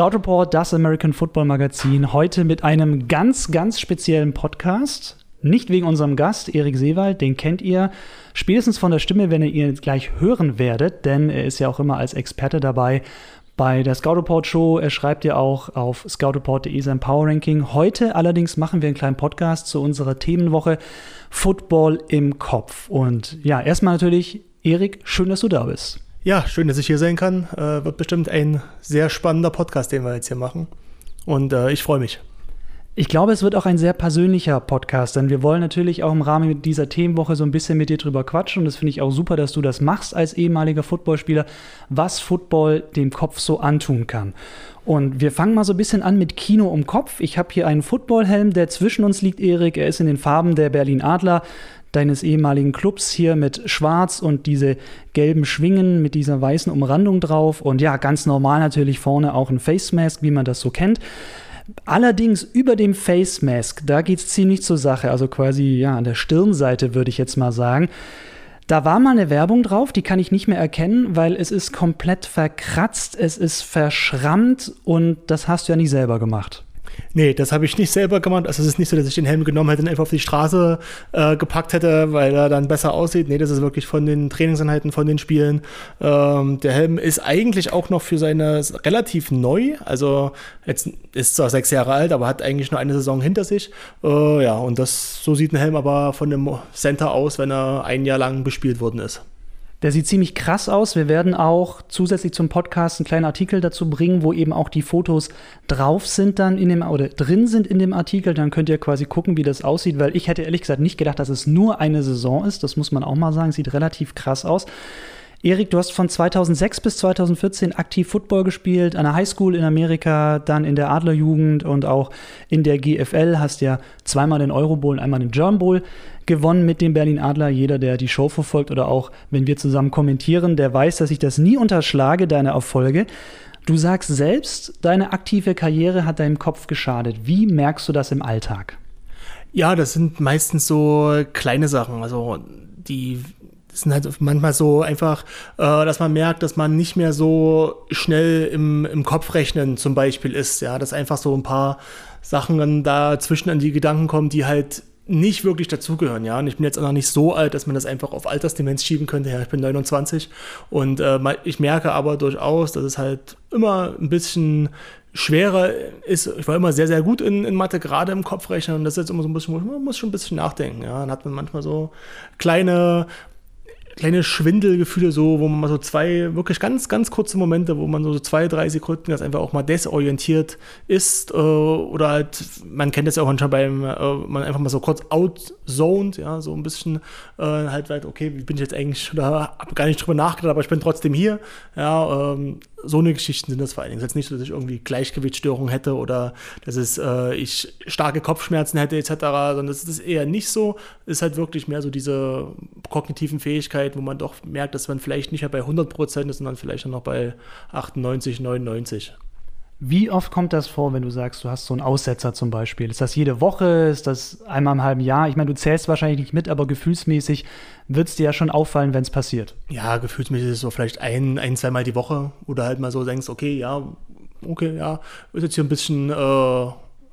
Scout Report, das American Football Magazin, heute mit einem ganz, ganz speziellen Podcast. Nicht wegen unserem Gast, Erik Seewald, den kennt ihr spätestens von der Stimme, wenn ihr ihn gleich hören werdet, denn er ist ja auch immer als Experte dabei bei der Scout Report Show. Er schreibt ja auch auf scoutreport.de sein Power Ranking. Heute allerdings machen wir einen kleinen Podcast zu unserer Themenwoche Football im Kopf. Und ja, erstmal natürlich, Erik, schön, dass du da bist. Ja, schön, dass ich hier sein kann. Äh, wird bestimmt ein sehr spannender Podcast, den wir jetzt hier machen. Und äh, ich freue mich. Ich glaube, es wird auch ein sehr persönlicher Podcast, denn wir wollen natürlich auch im Rahmen dieser Themenwoche so ein bisschen mit dir drüber quatschen. Und das finde ich auch super, dass du das machst als ehemaliger Footballspieler, was Football dem Kopf so antun kann. Und wir fangen mal so ein bisschen an mit Kino um Kopf. Ich habe hier einen Footballhelm, der zwischen uns liegt, Erik. Er ist in den Farben der Berlin Adler deines ehemaligen Clubs hier mit Schwarz und diese gelben Schwingen mit dieser weißen Umrandung drauf. Und ja, ganz normal natürlich vorne auch ein Face Mask, wie man das so kennt. Allerdings über dem Face Mask, da geht es ziemlich zur Sache, also quasi ja an der Stirnseite würde ich jetzt mal sagen. Da war mal eine Werbung drauf, die kann ich nicht mehr erkennen, weil es ist komplett verkratzt, es ist verschrammt und das hast du ja nicht selber gemacht. Nee, das habe ich nicht selber gemacht. Also es ist nicht so, dass ich den Helm genommen hätte und einfach auf die Straße äh, gepackt hätte, weil er dann besser aussieht. Nee, das ist wirklich von den Trainingseinheiten, von den Spielen. Ähm, der Helm ist eigentlich auch noch für seine relativ neu. Also jetzt ist zwar sechs Jahre alt, aber hat eigentlich nur eine Saison hinter sich. Äh, ja, und das so sieht ein Helm aber von dem Center aus, wenn er ein Jahr lang bespielt worden ist. Der sieht ziemlich krass aus. Wir werden auch zusätzlich zum Podcast einen kleinen Artikel dazu bringen, wo eben auch die Fotos drauf sind dann in dem oder drin sind in dem Artikel. Dann könnt ihr quasi gucken, wie das aussieht, weil ich hätte ehrlich gesagt nicht gedacht, dass es nur eine Saison ist. Das muss man auch mal sagen. Sieht relativ krass aus. Erik, du hast von 2006 bis 2014 aktiv Football gespielt, an der Highschool in Amerika, dann in der Adlerjugend und auch in der GFL, hast ja zweimal den Euro Bowl und einmal den German Bowl gewonnen mit dem Berlin Adler. Jeder, der die Show verfolgt oder auch wenn wir zusammen kommentieren, der weiß, dass ich das nie unterschlage, deine Erfolge. Du sagst selbst, deine aktive Karriere hat deinem Kopf geschadet. Wie merkst du das im Alltag? Ja, das sind meistens so kleine Sachen. Also die sind halt manchmal so einfach, äh, dass man merkt, dass man nicht mehr so schnell im, im Kopf rechnen zum Beispiel ist. Ja, dass einfach so ein paar Sachen dann dazwischen an die Gedanken kommen, die halt nicht wirklich dazugehören, ja. Und ich bin jetzt auch noch nicht so alt, dass man das einfach auf Altersdemenz schieben könnte. Ja, ich bin 29 und äh, ich merke aber durchaus, dass es halt immer ein bisschen schwerer ist. Ich war immer sehr, sehr gut in, in Mathe, gerade im Kopfrechnen und das ist jetzt immer so ein bisschen, man muss schon ein bisschen nachdenken, ja. Dann hat man manchmal so kleine kleine Schwindelgefühle, so, wo man mal so zwei, wirklich ganz, ganz kurze Momente, wo man so, zwei, drei Sekunden das einfach auch mal desorientiert ist. Äh, oder halt, man kennt das ja auch manchmal beim, äh, man einfach mal so kurz outzoned, ja, so ein bisschen äh, halt, halt, okay, wie bin ich jetzt eigentlich, oder habe gar nicht drüber nachgedacht, aber ich bin trotzdem hier. Ja, ähm, so eine Geschichten sind das vor allen Dingen. Jetzt nicht so, dass ich irgendwie Gleichgewichtsstörungen hätte oder dass es, äh, ich starke Kopfschmerzen hätte etc., sondern das ist eher nicht so. Es ist halt wirklich mehr so diese kognitiven Fähigkeiten, wo man doch merkt, dass man vielleicht nicht mehr bei 100 Prozent ist, sondern vielleicht noch bei 98, 99. Wie oft kommt das vor, wenn du sagst, du hast so einen Aussetzer zum Beispiel? Ist das jede Woche? Ist das einmal im halben Jahr? Ich meine, du zählst wahrscheinlich nicht mit, aber gefühlsmäßig wird es dir ja schon auffallen, wenn es passiert. Ja, gefühlsmäßig ist es so vielleicht ein, ein, zweimal die Woche oder halt mal so denkst, okay, ja, okay, ja, ist jetzt hier ein bisschen äh,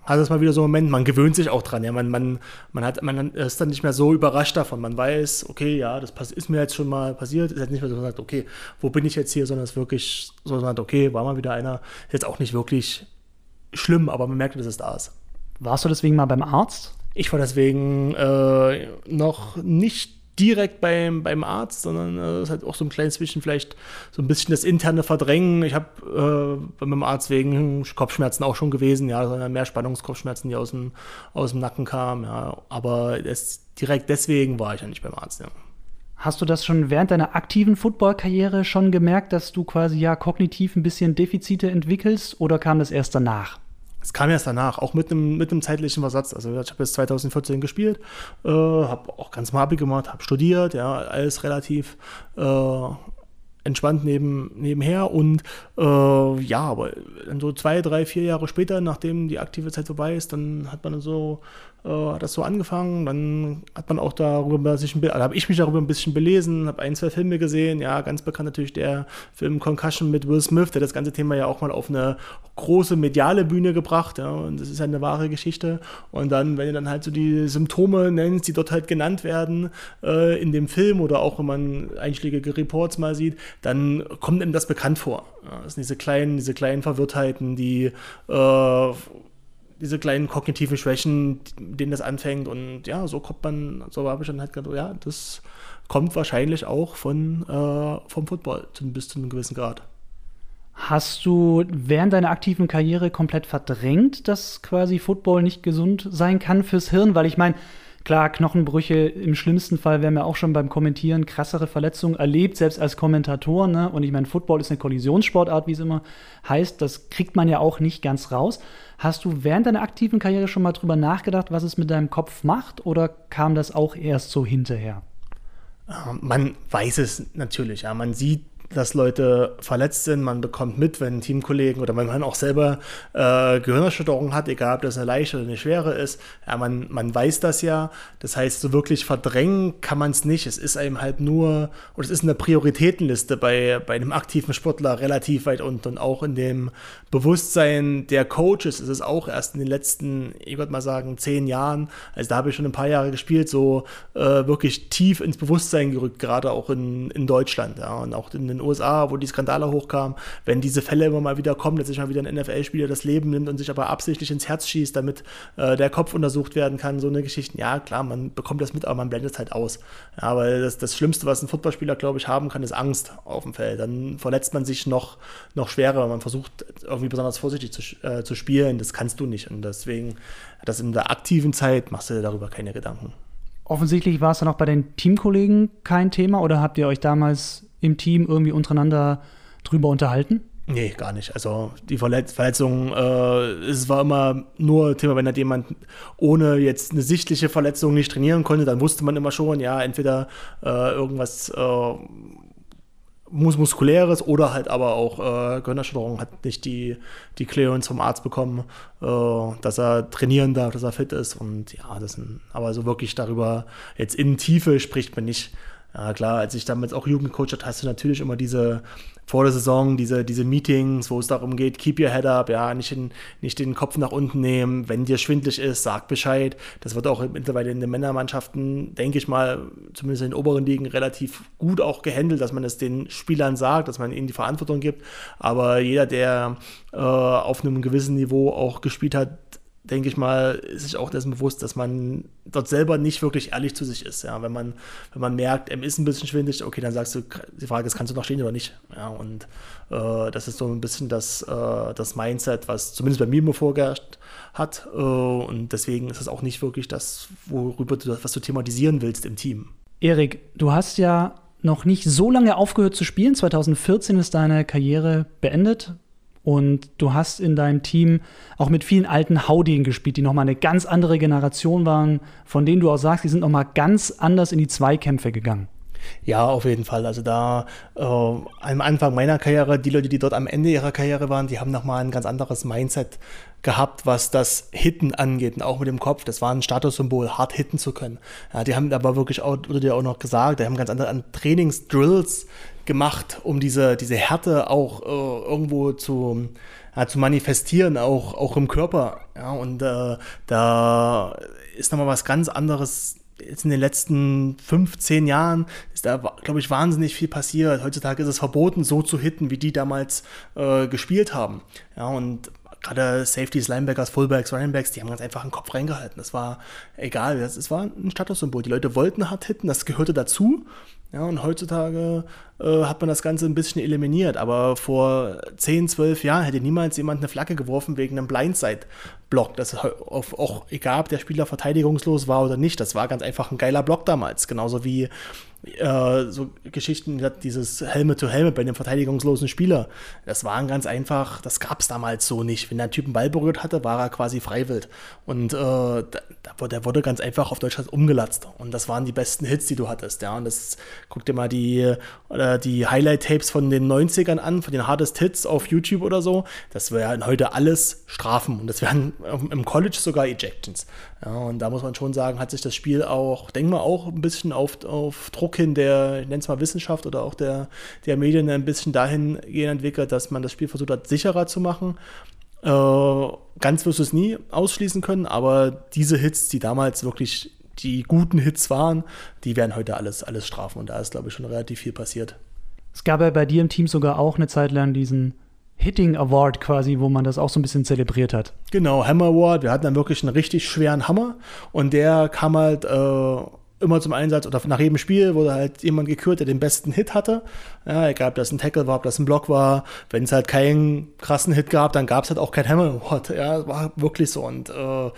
hat es mal wieder so einen Moment, man gewöhnt sich auch dran. Ja, man, man, man, hat, man ist dann nicht mehr so überrascht davon. Man weiß, okay, ja, das ist mir jetzt schon mal passiert. Ist halt nicht mehr so, man sagt, okay, wo bin ich jetzt hier, sondern es ist wirklich so, man sagt, okay, war mal wieder einer. Ist jetzt auch nicht wirklich schlimm, aber man merkt, dass es da ist. Warst du deswegen mal beim Arzt? Ich war deswegen äh, noch nicht direkt beim, beim Arzt, sondern äh, ist halt auch so ein kleines bisschen vielleicht so ein bisschen das interne Verdrängen. Ich habe äh, beim Arzt wegen Kopfschmerzen auch schon gewesen, ja, sondern mehr Spannungskopfschmerzen, die aus dem, aus dem Nacken kamen, ja. Aber das, direkt deswegen war ich ja nicht beim Arzt, ja. Hast du das schon während deiner aktiven Footballkarriere schon gemerkt, dass du quasi ja kognitiv ein bisschen Defizite entwickelst oder kam das erst danach? Es kam erst danach, auch mit einem, mit einem zeitlichen Versatz. Also ich habe bis 2014 gespielt, äh, habe auch ganz mal gemacht, habe studiert, ja, alles relativ äh, entspannt neben, nebenher und äh, ja, aber so zwei, drei, vier Jahre später, nachdem die aktive Zeit vorbei ist, dann hat man so hat das so angefangen. Dann hat man auch darüber sich also habe ich mich darüber ein bisschen belesen, habe ein, zwei Filme gesehen. Ja, ganz bekannt natürlich der Film Concussion mit Will Smith, der das ganze Thema ja auch mal auf eine große mediale Bühne gebracht. Ja, und das ist eine wahre Geschichte. Und dann, wenn du dann halt so die Symptome nennst, die dort halt genannt werden äh, in dem Film oder auch wenn man einschlägige Reports mal sieht, dann kommt ihm das bekannt vor. Ja, das sind diese kleinen, diese kleinen Verwirrtheiten, die äh, diese kleinen kognitiven Schwächen, denen das anfängt. Und ja, so kommt man, so habe ich dann halt gedacht, ja, das kommt wahrscheinlich auch von, äh, vom Football bis zu einem gewissen Grad. Hast du während deiner aktiven Karriere komplett verdrängt, dass quasi Football nicht gesund sein kann fürs Hirn? Weil ich meine, Klar, Knochenbrüche im schlimmsten Fall, wir haben ja auch schon beim Kommentieren krassere Verletzungen erlebt, selbst als Kommentator. Ne? Und ich meine, Football ist eine Kollisionssportart, wie es immer heißt. Das kriegt man ja auch nicht ganz raus. Hast du während deiner aktiven Karriere schon mal drüber nachgedacht, was es mit deinem Kopf macht? Oder kam das auch erst so hinterher? Man weiß es natürlich. Ja. Man sieht dass Leute verletzt sind. Man bekommt mit, wenn Teamkollegen oder wenn man auch selber äh, Gehirnerschütterung hat, egal ob das eine leichte oder eine schwere ist. Ja, man, man weiß das ja. Das heißt, so wirklich verdrängen kann man es nicht. Es ist einem halt nur, oder es ist eine Prioritätenliste bei, bei einem aktiven Sportler relativ weit unten. Und auch in dem Bewusstsein der Coaches ist es auch erst in den letzten, ich würde mal sagen, zehn Jahren, also da habe ich schon ein paar Jahre gespielt, so äh, wirklich tief ins Bewusstsein gerückt, gerade auch in, in Deutschland ja, und auch in den den USA, wo die Skandale hochkamen, wenn diese Fälle immer mal wieder kommen, dass sich mal wieder ein NFL-Spieler das Leben nimmt und sich aber absichtlich ins Herz schießt, damit äh, der Kopf untersucht werden kann, so eine Geschichte. Ja, klar, man bekommt das mit, aber man blendet es halt aus. Ja, weil das, das Schlimmste, was ein Footballspieler, glaube ich, haben kann, ist Angst auf dem Feld. Dann verletzt man sich noch, noch schwerer, wenn man versucht, irgendwie besonders vorsichtig zu, äh, zu spielen. Das kannst du nicht. Und deswegen, das in der aktiven Zeit machst du dir darüber keine Gedanken. Offensichtlich war es dann auch bei den Teamkollegen kein Thema oder habt ihr euch damals im Team irgendwie untereinander drüber unterhalten? Nee, gar nicht. Also die Verletz Verletzung, äh, es war immer nur Thema, wenn halt jemand ohne jetzt eine sichtliche Verletzung nicht trainieren konnte, dann wusste man immer schon, ja, entweder äh, irgendwas äh, muskuläres oder halt aber auch äh, Gehirnerschütterung hat nicht die, die Clearance vom Arzt bekommen, äh, dass er trainieren darf, dass er fit ist und ja, das sind, aber so wirklich darüber jetzt in Tiefe spricht man nicht. Ja, klar, als ich damals auch Jugend habe, hast du natürlich immer diese, vor der Saison, diese, diese Meetings, wo es darum geht, keep your head up, ja, nicht, in, nicht den Kopf nach unten nehmen. Wenn dir schwindlig ist, sag Bescheid. Das wird auch mittlerweile in den Männermannschaften, denke ich mal, zumindest in den oberen Ligen relativ gut auch gehandelt, dass man es den Spielern sagt, dass man ihnen die Verantwortung gibt. Aber jeder, der äh, auf einem gewissen Niveau auch gespielt hat, denke ich mal, ist sich auch dessen bewusst, dass man dort selber nicht wirklich ehrlich zu sich ist. Ja, wenn man, wenn man merkt, er ist ein bisschen schwindig, okay, dann sagst du, die Frage ist, kannst du noch stehen oder nicht? Ja, und äh, das ist so ein bisschen das, äh, das Mindset, was zumindest bei mir immer vorgeherrscht hat. Äh, und deswegen ist es auch nicht wirklich das, worüber du, was du thematisieren willst im Team. Erik, du hast ja noch nicht so lange aufgehört zu spielen. 2014 ist deine Karriere beendet. Und du hast in deinem Team auch mit vielen alten Haudien gespielt, die nochmal eine ganz andere Generation waren, von denen du auch sagst, die sind nochmal ganz anders in die Zweikämpfe gegangen. Ja, auf jeden Fall. Also da äh, am Anfang meiner Karriere, die Leute, die dort am Ende ihrer Karriere waren, die haben nochmal ein ganz anderes Mindset gehabt, was das Hitten angeht und auch mit dem Kopf. Das war ein Statussymbol, hart hitten zu können. Ja, die haben aber wirklich auch, wurde dir auch noch gesagt, die haben ganz andere Trainingsdrills gemacht, um diese, diese Härte auch äh, irgendwo zu, ja, zu manifestieren, auch, auch im Körper. Ja, und äh, da ist nochmal was ganz anderes jetzt in den letzten 15 Jahren ist da, glaube ich, wahnsinnig viel passiert. Heutzutage ist es verboten, so zu hitten, wie die damals äh, gespielt haben. Ja, und gerade Safeties, Linebackers, Fullbacks, Runningbacks, die haben ganz einfach einen Kopf reingehalten. Das war egal, das war ein Statussymbol. Die Leute wollten hart hitten, das gehörte dazu. Ja, und heutzutage äh, hat man das Ganze ein bisschen eliminiert. Aber vor 10, 12 Jahren hätte niemals jemand eine Flagge geworfen wegen einem Blindside-Block. Das auch egal, ob der Spieler verteidigungslos war oder nicht. Das war ganz einfach ein geiler Block damals. Genauso wie äh, so Geschichten, dieses Helmet-to-Helmet bei dem verteidigungslosen Spieler. Das waren ganz einfach, das gab es damals so nicht. Wenn der Typ einen Ball berührt hatte, war er quasi freiwillig. Und äh, der wurde ganz einfach auf Deutschland umgelatzt. Und das waren die besten Hits, die du hattest. Ja, und das guck dir mal die, die Highlight-Tapes von den 90ern an, von den Hardest Hits auf YouTube oder so. Das wären heute alles Strafen. Und das wären im College sogar Ejections. Ja, und da muss man schon sagen, hat sich das Spiel auch, denken wir auch ein bisschen auf, auf Druck hin der, ich nenne es mal Wissenschaft oder auch der, der Medien ein bisschen dahingehend entwickelt, dass man das Spiel versucht hat, sicherer zu machen. Äh, ganz wirst du es nie ausschließen können, aber diese Hits, die damals wirklich die guten Hits waren, die werden heute alles, alles strafen. Und da ist, glaube ich, schon relativ viel passiert. Es gab ja bei dir im Team sogar auch eine Zeit lang diesen Hitting Award quasi, wo man das auch so ein bisschen zelebriert hat. Genau, Hammer Award. Wir hatten dann wirklich einen richtig schweren Hammer und der kam halt äh, immer zum Einsatz oder nach jedem Spiel wurde halt jemand gekürt, der den besten Hit hatte. Ja, egal, ob das ein Tackle war, ob das ein Block war. Wenn es halt keinen krassen Hit gab, dann gab es halt auch kein Hammer Award. Ja, war wirklich so und äh,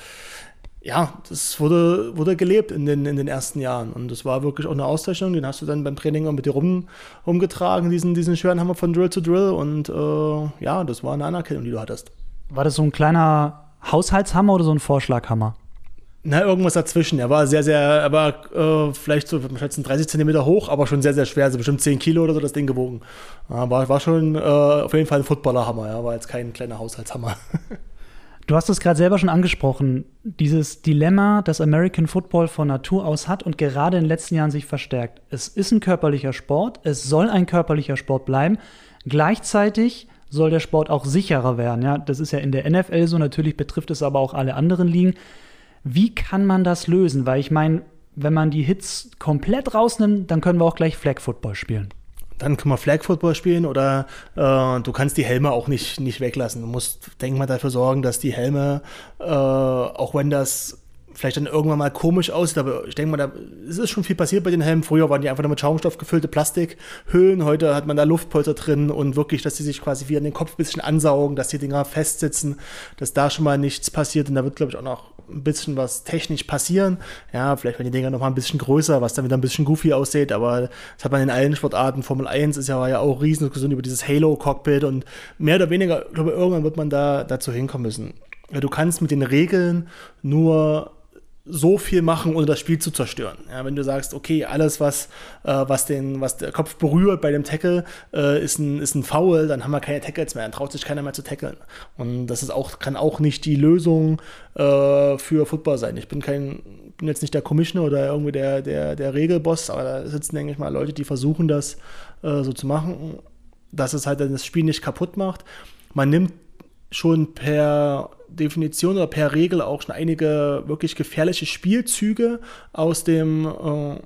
ja, das wurde, wurde gelebt in den, in den ersten Jahren. Und das war wirklich auch eine Auszeichnung. Den hast du dann beim Training auch mit dir rum, rumgetragen, diesen, diesen schweren Hammer von Drill zu Drill. Und äh, ja, das war eine Anerkennung, die du hattest. War das so ein kleiner Haushaltshammer oder so ein Vorschlaghammer? Na, irgendwas dazwischen. Er war sehr, sehr, er war äh, vielleicht so, ich schätze, 30 Zentimeter hoch, aber schon sehr, sehr schwer. Also bestimmt 10 Kilo oder so das Ding gewogen. War, war schon äh, auf jeden Fall ein Footballerhammer. Ja, war jetzt kein kleiner Haushaltshammer. Du hast es gerade selber schon angesprochen, dieses Dilemma, das American Football von Natur aus hat und gerade in den letzten Jahren sich verstärkt. Es ist ein körperlicher Sport, es soll ein körperlicher Sport bleiben. Gleichzeitig soll der Sport auch sicherer werden. Ja, das ist ja in der NFL so, natürlich betrifft es aber auch alle anderen Ligen. Wie kann man das lösen? Weil ich meine, wenn man die Hits komplett rausnimmt, dann können wir auch gleich Flag Football spielen dann können wir Flag Football spielen oder äh, du kannst die Helme auch nicht, nicht weglassen. Du musst, denk mal, dafür sorgen, dass die Helme, äh, auch wenn das vielleicht dann irgendwann mal komisch aussieht, aber ich denke mal, da ist schon viel passiert bei den Helmen. Früher waren die einfach nur mit Schaumstoff gefüllte Plastikhüllen, heute hat man da Luftpolster drin und wirklich, dass die sich quasi wie an den Kopf ein bisschen ansaugen, dass die Dinger festsitzen, dass da schon mal nichts passiert und da wird, glaube ich, auch noch ein bisschen was technisch passieren. Ja, vielleicht werden die Dinger noch mal ein bisschen größer, was dann wieder ein bisschen goofy aussieht, aber das hat man in allen Sportarten. Formel 1 ist ja, ja auch riesen Diskussion über dieses Halo-Cockpit und mehr oder weniger, ich irgendwann wird man da dazu hinkommen müssen. Ja, du kannst mit den Regeln nur so viel machen, ohne das Spiel zu zerstören. Ja, wenn du sagst, okay, alles, was, äh, was, den, was der Kopf berührt bei dem Tackle, äh, ist, ein, ist ein Foul, dann haben wir keine Tackles mehr, dann traut sich keiner mehr zu tackeln. Und das ist auch, kann auch nicht die Lösung äh, für Football sein. Ich bin kein, bin jetzt nicht der Commissioner oder irgendwie der, der, der Regelboss, aber da sitzen, denke ich mal, Leute, die versuchen, das äh, so zu machen, dass es halt dann das Spiel nicht kaputt macht. Man nimmt schon per Definition oder per Regel auch schon einige wirklich gefährliche Spielzüge aus dem, äh,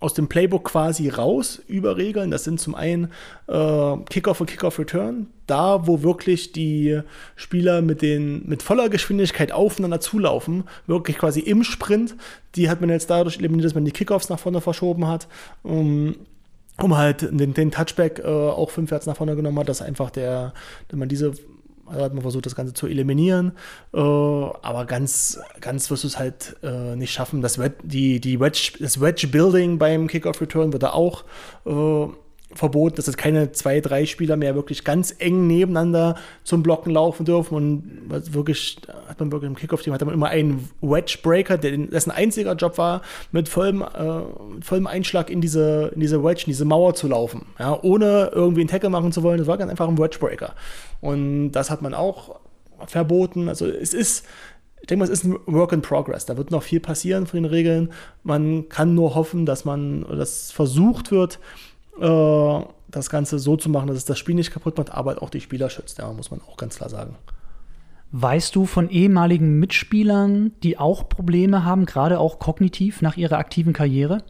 aus dem Playbook quasi raus über Regeln. Das sind zum einen äh, Kickoff und Kickoff-Return, da wo wirklich die Spieler mit, den, mit voller Geschwindigkeit aufeinander zulaufen, wirklich quasi im Sprint. Die hat man jetzt dadurch eliminiert, dass man die Kickoffs nach vorne verschoben hat. Um, um halt den, den Touchback äh, auch fünf Yards nach vorne genommen hat, dass einfach der, wenn man diese also hat man versucht, das Ganze zu eliminieren. Äh, aber ganz, ganz wirst du es halt äh, nicht schaffen. Das, Wed die, die Wedge, das Wedge-Building beim Kickoff-Return wird da auch äh, verboten, dass jetzt keine zwei, drei Spieler mehr wirklich ganz eng nebeneinander zum Blocken laufen dürfen. Und wirklich, hat man wirklich im Kickoff-Team hat man immer einen Wedge-Breaker, dessen einziger Job war, mit vollem, äh, vollem Einschlag in diese, in diese Wedge, in diese Mauer zu laufen. Ja, ohne irgendwie einen Tackle machen zu wollen. Das war ganz einfach ein Wedge-Breaker. Und das hat man auch verboten. Also es ist, ich denke mal, es ist ein Work in Progress. Da wird noch viel passieren von den Regeln. Man kann nur hoffen, dass man, dass versucht wird, äh, das Ganze so zu machen, dass es das Spiel nicht kaputt macht, aber auch die Spieler schützt. Ja, muss man auch ganz klar sagen. Weißt du von ehemaligen Mitspielern, die auch Probleme haben, gerade auch kognitiv nach ihrer aktiven Karriere?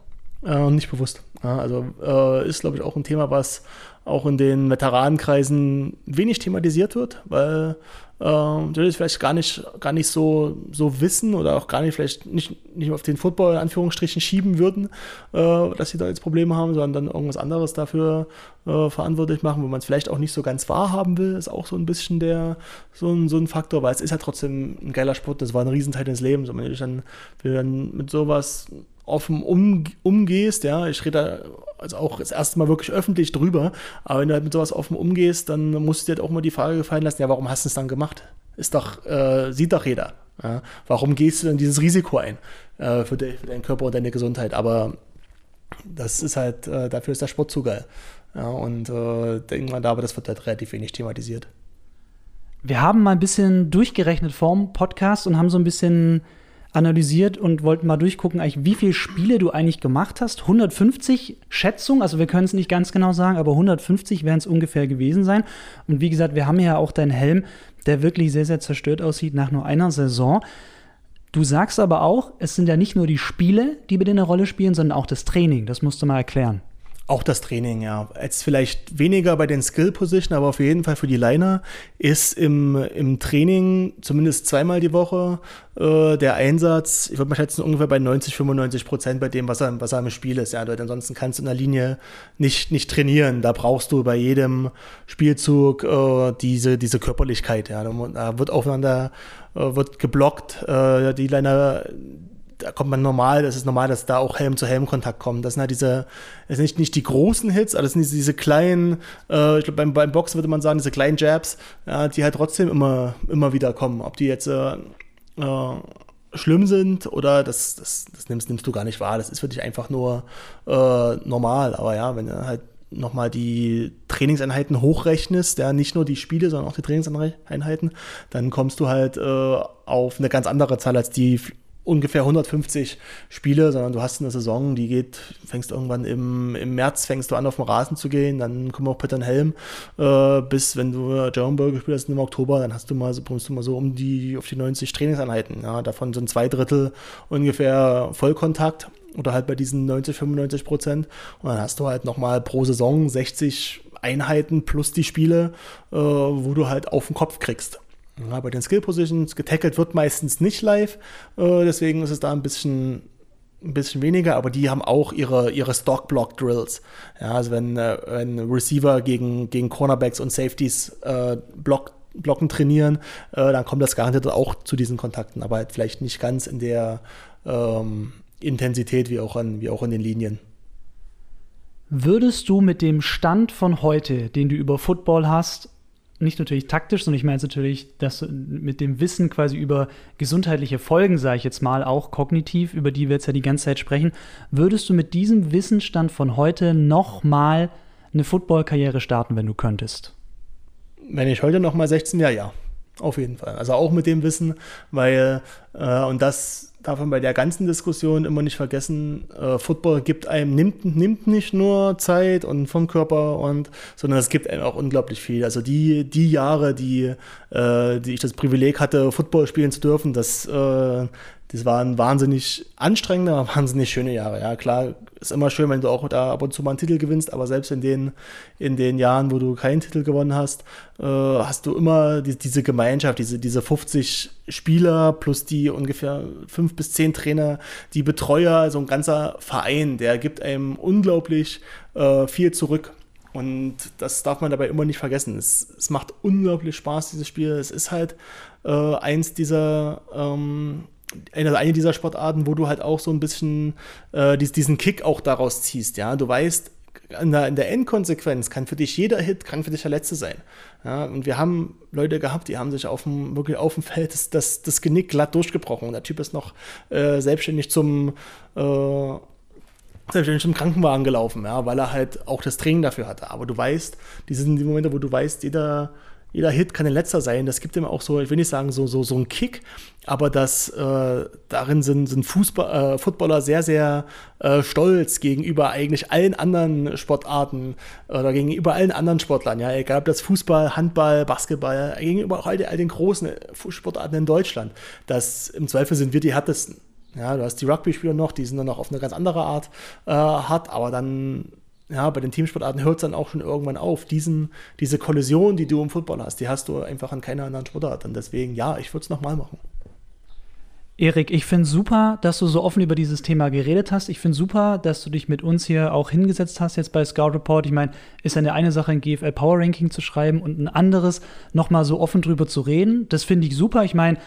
Äh, nicht bewusst. Ja, also äh, ist, glaube ich, auch ein Thema, was auch in den Veteranenkreisen wenig thematisiert wird, weil äh, die das vielleicht gar nicht, gar nicht so, so wissen oder auch gar nicht vielleicht nicht, nicht auf den Football in Anführungsstrichen schieben würden, äh, dass sie da jetzt Probleme haben, sondern dann irgendwas anderes dafür äh, verantwortlich machen, wo man es vielleicht auch nicht so ganz wahrhaben will, ist auch so ein bisschen der, so ein, so ein Faktor, weil es ist ja trotzdem ein geiler Sport, das war ein Riesenteil des Lebens und wenn du dann, wenn du dann mit sowas offen um, umgehst, ja, ich rede da also auch das erste Mal wirklich öffentlich drüber, aber wenn du halt mit sowas offen umgehst, dann musst du dir halt auch mal die Frage gefallen lassen, ja, warum hast du es dann gemacht? Ist doch, äh, sieht doch jeder. Ja? Warum gehst du denn dieses Risiko ein äh, für, de, für, deinen Körper und deine Gesundheit? Aber das ist halt, äh, dafür ist der Sport zu geil. Ja, und äh, mal, da, aber das wird halt relativ wenig thematisiert. wir haben mal ein bisschen durchgerechnet vorm Podcast und haben so ein bisschen analysiert und wollten mal durchgucken, eigentlich, wie viele Spiele du eigentlich gemacht hast. 150 Schätzung, also wir können es nicht ganz genau sagen, aber 150 werden es ungefähr gewesen sein. Und wie gesagt, wir haben ja auch deinen Helm, der wirklich sehr, sehr zerstört aussieht nach nur einer Saison. Du sagst aber auch, es sind ja nicht nur die Spiele, die bei dir eine Rolle spielen, sondern auch das Training. Das musst du mal erklären. Auch das Training, ja. Jetzt vielleicht weniger bei den Skill-Positionen, aber auf jeden Fall für die Liner ist im, im Training zumindest zweimal die Woche äh, der Einsatz, ich würde mal schätzen, ungefähr bei 90, 95 Prozent bei dem, was er, was er im Spiel ist. Ja, ansonsten kannst du in der Linie nicht, nicht trainieren. Da brauchst du bei jedem Spielzug äh, diese, diese Körperlichkeit. Ja. Da wird aufeinander äh, wird geblockt. Äh, die Liner da kommt man normal, das ist normal, dass da auch Helm zu Helm Kontakt kommt. Das sind halt diese, das sind nicht, nicht die großen Hits, aber das sind diese, diese kleinen, äh, ich glaube beim, beim Boxen würde man sagen, diese kleinen Jabs, ja, die halt trotzdem immer, immer wieder kommen. Ob die jetzt äh, äh, schlimm sind oder das, das, das nimmst, nimmst du gar nicht wahr. Das ist für dich einfach nur äh, normal. Aber ja, wenn du halt nochmal die Trainingseinheiten hochrechnest, ja, nicht nur die Spiele, sondern auch die Trainingseinheiten, dann kommst du halt äh, auf eine ganz andere Zahl als die ungefähr 150 Spiele, sondern du hast eine Saison, die geht, fängst irgendwann im, im März, fängst du an auf dem Rasen zu gehen, dann kommt auch Peter Helm, äh, bis wenn du German Burger spielst im Oktober, dann hast du mal so, du mal so um die, auf die 90 Trainingseinheiten, ja, davon sind zwei Drittel ungefähr Vollkontakt oder halt bei diesen 90, 95 Prozent und dann hast du halt nochmal pro Saison 60 Einheiten plus die Spiele, äh, wo du halt auf den Kopf kriegst. Ja, bei den Skill Positions getackelt wird meistens nicht live, äh, deswegen ist es da ein bisschen ein bisschen weniger, aber die haben auch ihre, ihre Stock-Block-Drills. Ja, also wenn, äh, wenn Receiver gegen, gegen Cornerbacks und Safeties äh, Block, Blocken trainieren, äh, dann kommt das garantiert auch zu diesen Kontakten, aber halt vielleicht nicht ganz in der ähm, Intensität wie auch, an, wie auch in den Linien. Würdest du mit dem Stand von heute, den du über Football hast, nicht natürlich taktisch, sondern ich meine jetzt natürlich, dass mit dem Wissen quasi über gesundheitliche Folgen, sage ich jetzt mal, auch kognitiv, über die wir jetzt ja die ganze Zeit sprechen, würdest du mit diesem Wissensstand von heute nochmal eine Football-Karriere starten, wenn du könntest? Wenn ich heute nochmal 16 Jahre, ja. Auf jeden Fall. Also auch mit dem Wissen, weil, äh, und das darf man bei der ganzen Diskussion immer nicht vergessen, äh, Football gibt einem, nimmt, nimmt nicht nur Zeit und vom Körper und, sondern es gibt einem auch unglaublich viel. Also die, die Jahre, die, äh, die ich das Privileg hatte, Football spielen zu dürfen, das, äh, das waren wahnsinnig anstrengende, aber wahnsinnig schöne Jahre. Ja, klar, ist immer schön, wenn du auch da ab und zu mal einen Titel gewinnst, aber selbst in den, in den Jahren, wo du keinen Titel gewonnen hast, äh, hast du immer die, diese Gemeinschaft, diese, diese 50 Spieler plus die ungefähr fünf bis zehn Trainer, die Betreuer, so ein ganzer Verein, der gibt einem unglaublich äh, viel zurück. Und das darf man dabei immer nicht vergessen. Es, es macht unglaublich Spaß, dieses Spiel. Es ist halt äh, eins dieser ähm, eine, dieser Sportarten, wo du halt auch so ein bisschen äh, diesen Kick auch daraus ziehst, ja. Du weißt, in der, in der Endkonsequenz kann für dich jeder Hit, kann für dich der letzte sein. Ja, und wir haben Leute gehabt, die haben sich auf dem, wirklich auf dem Feld das, das, das Genick glatt durchgebrochen. Und der Typ ist noch äh, selbstständig zum äh, selbstständig zum Krankenwagen gelaufen, ja, weil er halt auch das Training dafür hatte. Aber du weißt, diese sind die Momente, wo du weißt, jeder jeder Hit kann ein letzter sein. Das gibt ihm auch so, ich will nicht sagen, so, so, so einen Kick, aber das, äh, darin sind, sind Fußball, äh, Footballer sehr, sehr äh, stolz gegenüber eigentlich allen anderen Sportarten oder gegenüber allen anderen Sportlern. Ja, egal ob das Fußball, Handball, Basketball, gegenüber auch all, den, all den großen Sportarten in Deutschland. Das im Zweifel sind wir die härtesten. Ja, du hast die Rugby-Spieler noch, die sind dann noch auf eine ganz andere Art äh, hart, aber dann ja, bei den Teamsportarten hört es dann auch schon irgendwann auf. Diesen, diese Kollision, die du im Football hast, die hast du einfach an keiner anderen Sportart. Und deswegen, ja, ich würde es nochmal machen. Erik, ich finde super, dass du so offen über dieses Thema geredet hast. Ich finde super, dass du dich mit uns hier auch hingesetzt hast jetzt bei Scout Report. Ich meine, ist ja eine Sache, ein GFL Power Ranking zu schreiben und ein anderes, nochmal so offen drüber zu reden. Das finde ich super. Ich meine,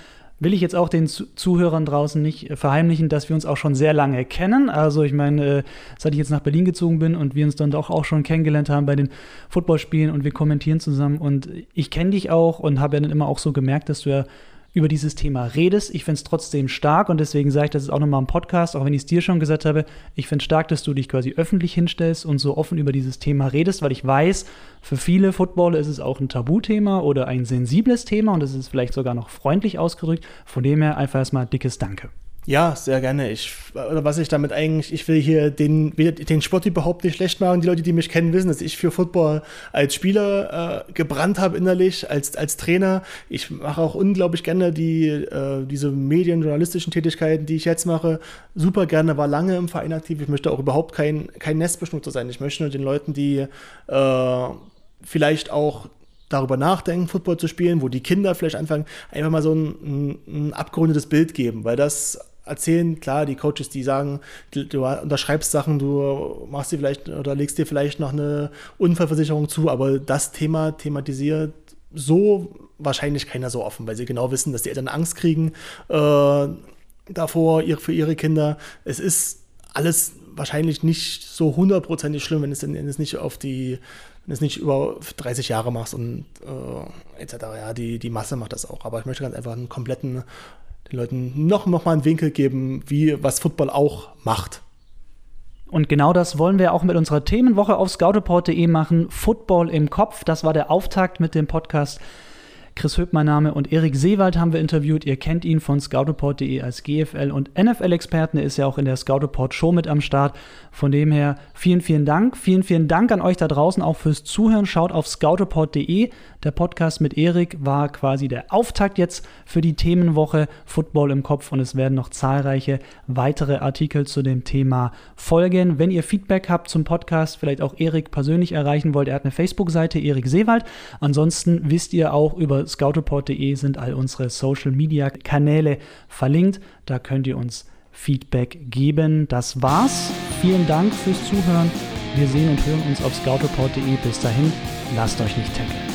will ich jetzt auch den Zuhörern draußen nicht äh, verheimlichen, dass wir uns auch schon sehr lange kennen. Also ich meine, äh, seit ich jetzt nach Berlin gezogen bin und wir uns dann doch auch schon kennengelernt haben bei den Footballspielen und wir kommentieren zusammen und ich kenne dich auch und habe ja dann immer auch so gemerkt, dass du ja über dieses Thema redest. Ich finde es trotzdem stark und deswegen sage ich das ist auch nochmal im Podcast, auch wenn ich es dir schon gesagt habe. Ich finde es stark, dass du dich quasi öffentlich hinstellst und so offen über dieses Thema redest, weil ich weiß, für viele Footballer ist es auch ein Tabuthema oder ein sensibles Thema und es ist vielleicht sogar noch freundlich ausgedrückt. Von dem her einfach erstmal dickes Danke. Ja, sehr gerne. Ich, oder was ich damit eigentlich, ich will hier den, den Sport überhaupt nicht schlecht machen. Die Leute, die mich kennen, wissen, dass ich für Football als Spieler äh, gebrannt habe innerlich, als, als Trainer. Ich mache auch unglaublich gerne die, äh, diese medienjournalistischen Tätigkeiten, die ich jetzt mache. Super gerne, war lange im Verein aktiv. Ich möchte auch überhaupt kein, kein Nestbeschnutzer sein. Ich möchte nur den Leuten, die äh, vielleicht auch darüber nachdenken, Football zu spielen, wo die Kinder vielleicht anfangen, einfach mal so ein, ein abgerundetes Bild geben, weil das erzählen, klar, die Coaches, die sagen, du, unterschreibst Sachen, du machst dir vielleicht oder legst dir vielleicht noch eine Unfallversicherung zu, aber das Thema thematisiert so wahrscheinlich keiner so offen, weil sie genau wissen, dass die Eltern Angst kriegen äh, davor ihr, für ihre Kinder. Es ist alles wahrscheinlich nicht so hundertprozentig schlimm, wenn es, wenn es nicht auf die wenn du es nicht über 30 Jahre machst und äh, etc. Ja, die, die Masse macht das auch. Aber ich möchte ganz einfach einen kompletten den Leuten noch, noch mal einen Winkel geben, wie was Football auch macht. Und genau das wollen wir auch mit unserer Themenwoche auf scoutreport.de machen. Football im Kopf. Das war der Auftakt mit dem Podcast Chris Höpp mein Name und Erik Seewald haben wir interviewt. Ihr kennt ihn von scoutreport.de als GFL und NFL-Experten. Er ist ja auch in der Scout Report Show mit am Start. Von dem her vielen, vielen Dank. Vielen, vielen Dank an euch da draußen auch fürs Zuhören. Schaut auf scoutreport.de. Der Podcast mit Erik war quasi der Auftakt jetzt für die Themenwoche Football im Kopf und es werden noch zahlreiche weitere Artikel zu dem Thema folgen. Wenn ihr Feedback habt zum Podcast, vielleicht auch Erik persönlich erreichen wollt, er hat eine Facebook-Seite, Erik Seewald. Ansonsten wisst ihr auch über scoutreport.de sind all unsere Social Media Kanäle verlinkt. Da könnt ihr uns Feedback geben. Das war's. Vielen Dank fürs Zuhören. Wir sehen und hören uns auf scoutreport.de. Bis dahin, lasst euch nicht tackeln.